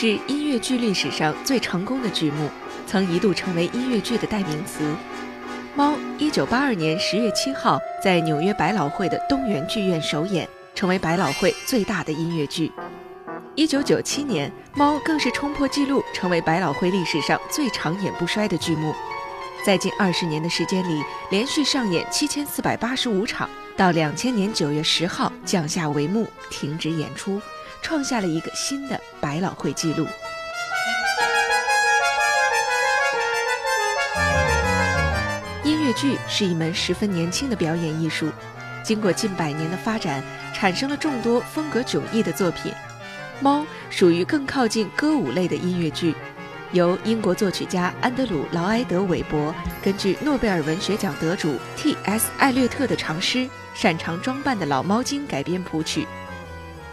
是音乐剧历史上最成功的剧目，曾一度成为音乐剧的代名词。猫，一九八二年十月七号在纽约百老汇的东园剧院首演，成为百老汇最大的音乐剧。一九九七年，猫更是冲破纪录，成为百老汇历史上最长演不衰的剧目。在近二十年的时间里，连续上演七千四百八十五场，到两千年九月十号降下帷幕，停止演出，创下了一个新的百老汇纪录。音乐剧是一门十分年轻的表演艺术，经过近百年的发展，产生了众多风格迥异的作品。《猫》属于更靠近歌舞类的音乐剧。由英国作曲家安德鲁·劳埃德·韦伯根据诺贝尔文学奖得主 T.S. 艾略特的长诗《擅长装扮的老猫精》改编谱曲。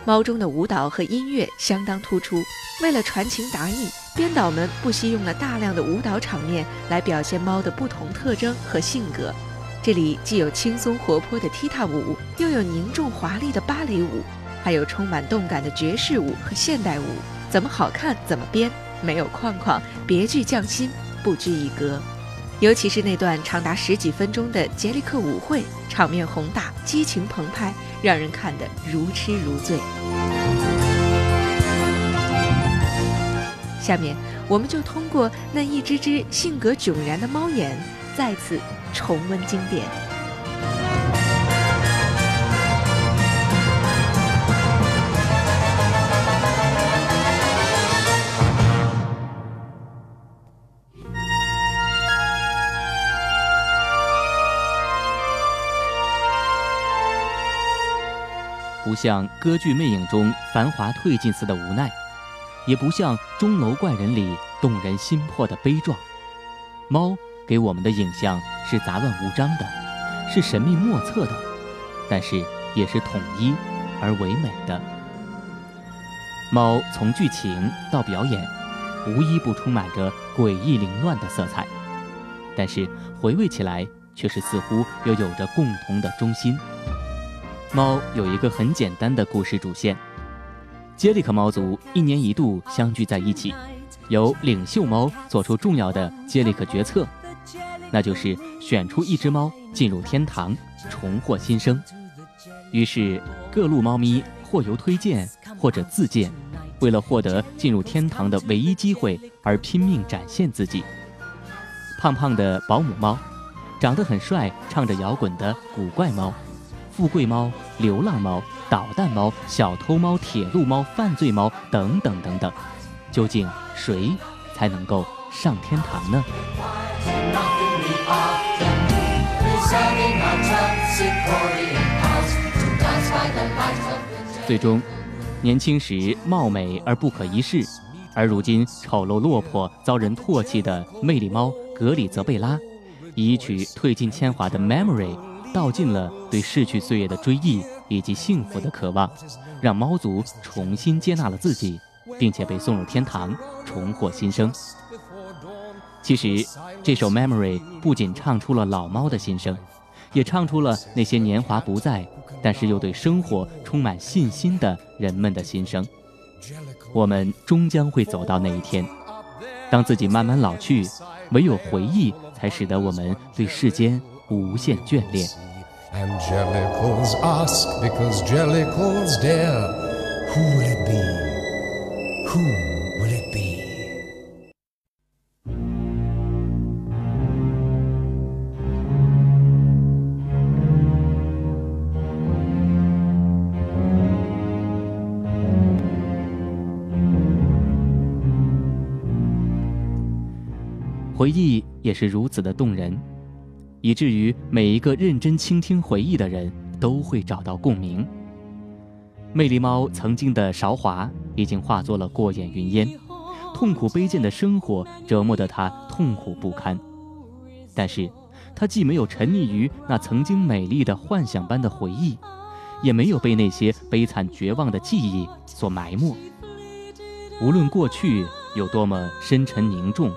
猫中的舞蹈和音乐相当突出。为了传情达意，编导们不惜用了大量的舞蹈场面来表现猫的不同特征和性格。这里既有轻松活泼的踢踏舞，又有凝重华丽的芭蕾舞，还有充满动感的爵士舞和现代舞。怎么好看怎么编。没有框框，别具匠心，不拘一格。尤其是那段长达十几分钟的杰利克舞会，场面宏大，激情澎湃，让人看得如痴如醉。下面，我们就通过那一只只性格迥然的猫眼，再次重温经典。像歌剧《魅影》中繁华褪尽似的无奈，也不像《钟楼怪人》里动人心魄的悲壮。猫给我们的影像是杂乱无章的，是神秘莫测的，但是也是统一而唯美的。猫从剧情到表演，无一不充满着诡异凌乱的色彩，但是回味起来却是似乎又有着共同的中心。猫有一个很简单的故事主线：杰里克猫族一年一度相聚在一起，由领袖猫做出重要的杰里克决策，那就是选出一只猫进入天堂，重获新生。于是各路猫咪或由推荐或者自荐，为了获得进入天堂的唯一机会而拼命展现自己。胖胖的保姆猫，长得很帅，唱着摇滚的古怪猫。富贵猫、流浪猫、捣蛋猫、小偷猫、铁路猫、犯罪猫等等等等，究竟谁才能够上天堂呢？最终，年轻时貌美而不可一世，而如今丑陋落魄、遭人唾弃的魅力猫格里泽贝拉，以一曲褪尽铅华的《Memory》。道尽了对逝去岁月的追忆以及幸福的渴望，让猫族重新接纳了自己，并且被送入天堂，重获新生。其实，这首《Memory》不仅唱出了老猫的心声，也唱出了那些年华不在，但是又对生活充满信心的人们的心声。我们终将会走到那一天，当自己慢慢老去，唯有回忆才使得我们对世间无限眷恋。回忆也是如此的动人。以至于每一个认真倾听回忆的人都会找到共鸣。魅力猫曾经的韶华已经化作了过眼云烟，痛苦卑贱的生活折磨得他痛苦不堪。但是，他既没有沉溺于那曾经美丽的幻想般的回忆，也没有被那些悲惨绝望的记忆所埋没。无论过去有多么深沉凝重，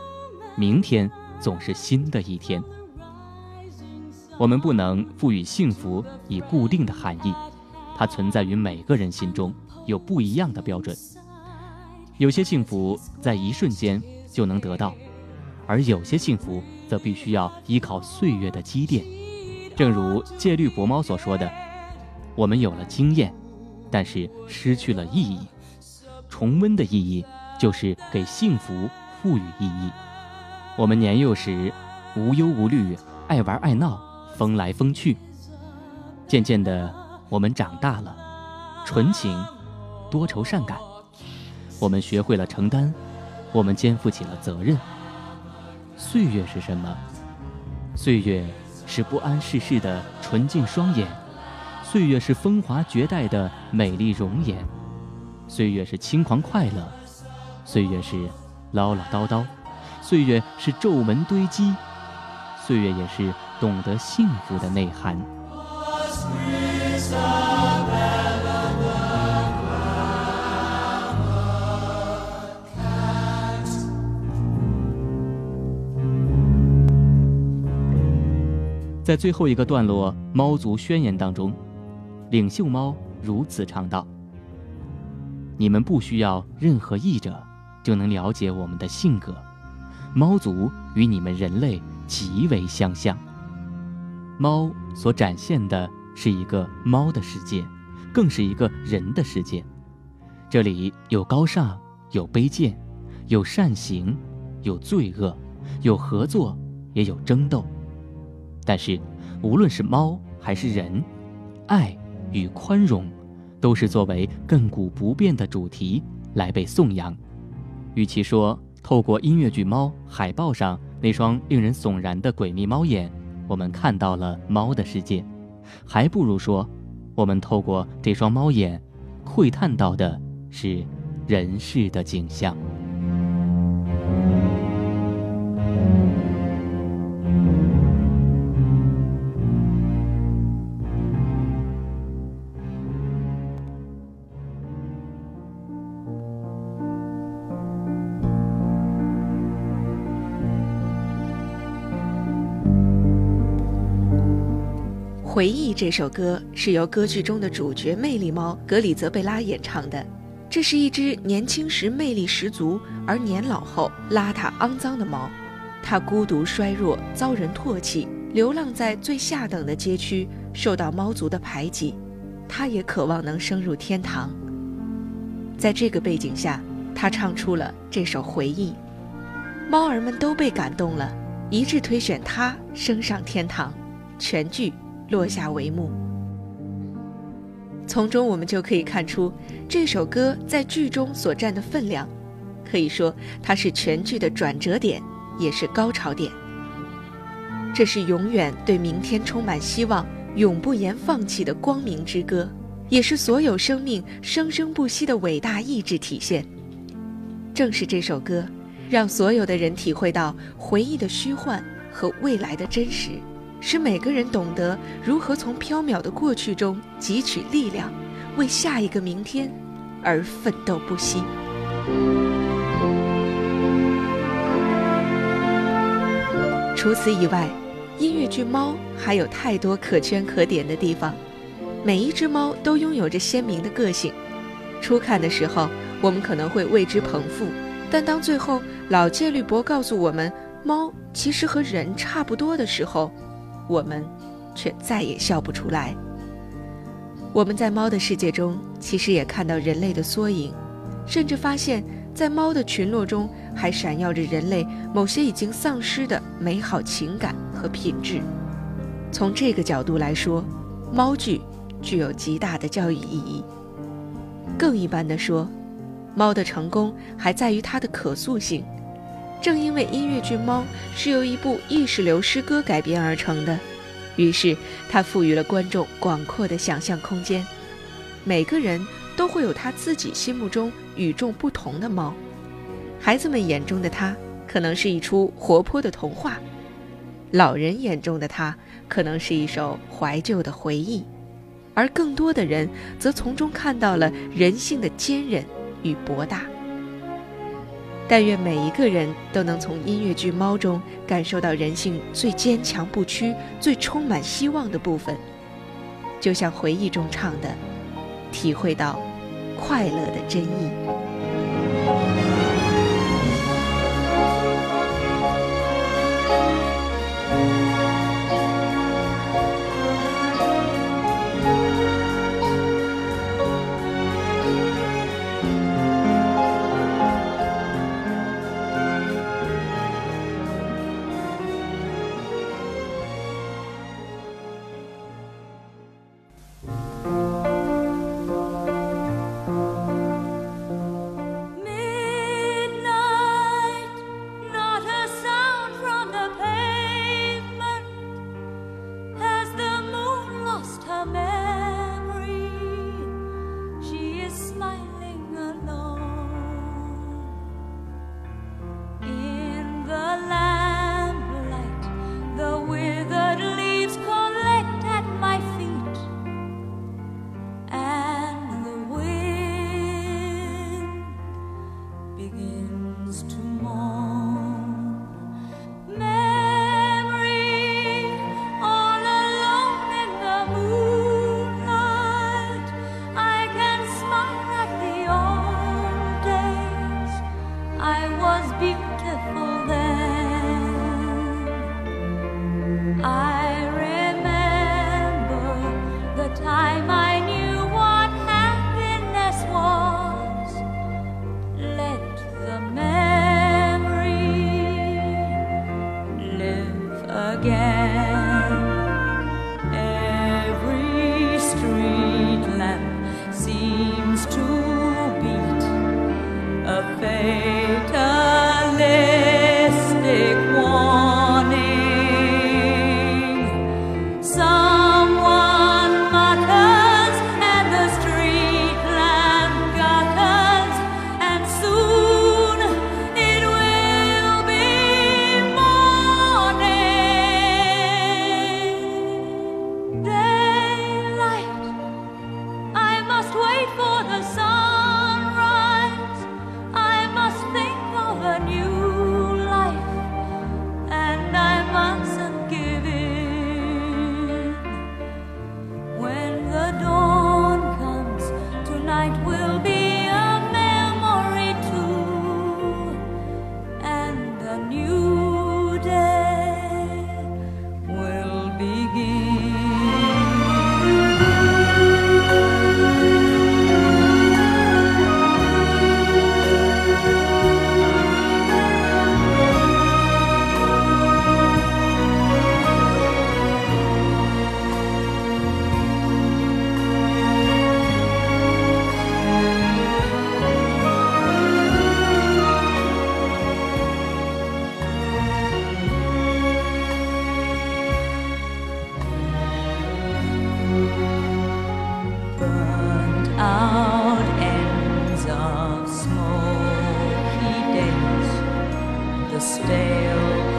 明天总是新的一天。我们不能赋予幸福以固定的含义，它存在于每个人心中，有不一样的标准。有些幸福在一瞬间就能得到，而有些幸福则必须要依靠岁月的积淀。正如戒律博猫所说的：“我们有了经验，但是失去了意义。重温的意义就是给幸福赋予意义。我们年幼时无忧无虑，爱玩爱闹，风来风去。渐渐的，我们长大了，纯情，多愁善感。我们学会了承担，我们肩负起了责任。岁月是什么？岁月。”是不谙世事的纯净双眼，岁月是风华绝代的美丽容颜，岁月是轻狂快乐，岁月是唠唠叨叨，岁月是皱纹堆积，岁月也是懂得幸福的内涵。在最后一个段落《猫族宣言》当中，领袖猫如此唱道：“你们不需要任何译者，就能了解我们的性格。猫族与你们人类极为相像。猫所展现的是一个猫的世界，更是一个人的世界。这里有高尚，有卑贱，有善行，有罪恶，有合作，也有争斗。”但是，无论是猫还是人，爱与宽容，都是作为亘古不变的主题来被颂扬。与其说透过音乐剧《猫》海报上那双令人悚然的诡秘猫眼，我们看到了猫的世界，还不如说，我们透过这双猫眼，窥探到的是人世的景象。回忆这首歌是由歌剧中的主角魅力猫格里泽贝拉演唱的。这是一只年轻时魅力十足，而年老后邋遢肮脏的猫。它孤独衰弱，遭人唾弃，流浪在最下等的街区，受到猫族的排挤。它也渴望能升入天堂。在这个背景下，他唱出了这首回忆。猫儿们都被感动了，一致推选他升上天堂。全剧。落下帷幕，从中我们就可以看出这首歌在剧中所占的分量，可以说它是全剧的转折点，也是高潮点。这是永远对明天充满希望、永不言放弃的光明之歌，也是所有生命生生不息的伟大意志体现。正是这首歌，让所有的人体会到回忆的虚幻和未来的真实。使每个人懂得如何从缥缈的过去中汲取力量，为下一个明天而奋斗不息。除此以外，音乐剧《猫》还有太多可圈可点的地方。每一只猫都拥有着鲜明的个性。初看的时候，我们可能会为之捧腹，但当最后老戒律伯告诉我们猫其实和人差不多的时候，我们却再也笑不出来。我们在猫的世界中，其实也看到人类的缩影，甚至发现，在猫的群落中还闪耀着人类某些已经丧失的美好情感和品质。从这个角度来说，猫剧具有极大的教育意义。更一般的说，猫的成功还在于它的可塑性。正因为音乐剧《猫》是由一部意识流诗歌改编而成的，于是它赋予了观众广阔的想象空间。每个人都会有他自己心目中与众不同的猫。孩子们眼中的它，可能是一出活泼的童话；老人眼中的它，可能是一首怀旧的回忆；而更多的人则从中看到了人性的坚韧与博大。但愿每一个人都能从音乐剧《猫》中感受到人性最坚强不屈、最充满希望的部分，就像回忆中唱的，体会到快乐的真意。stale.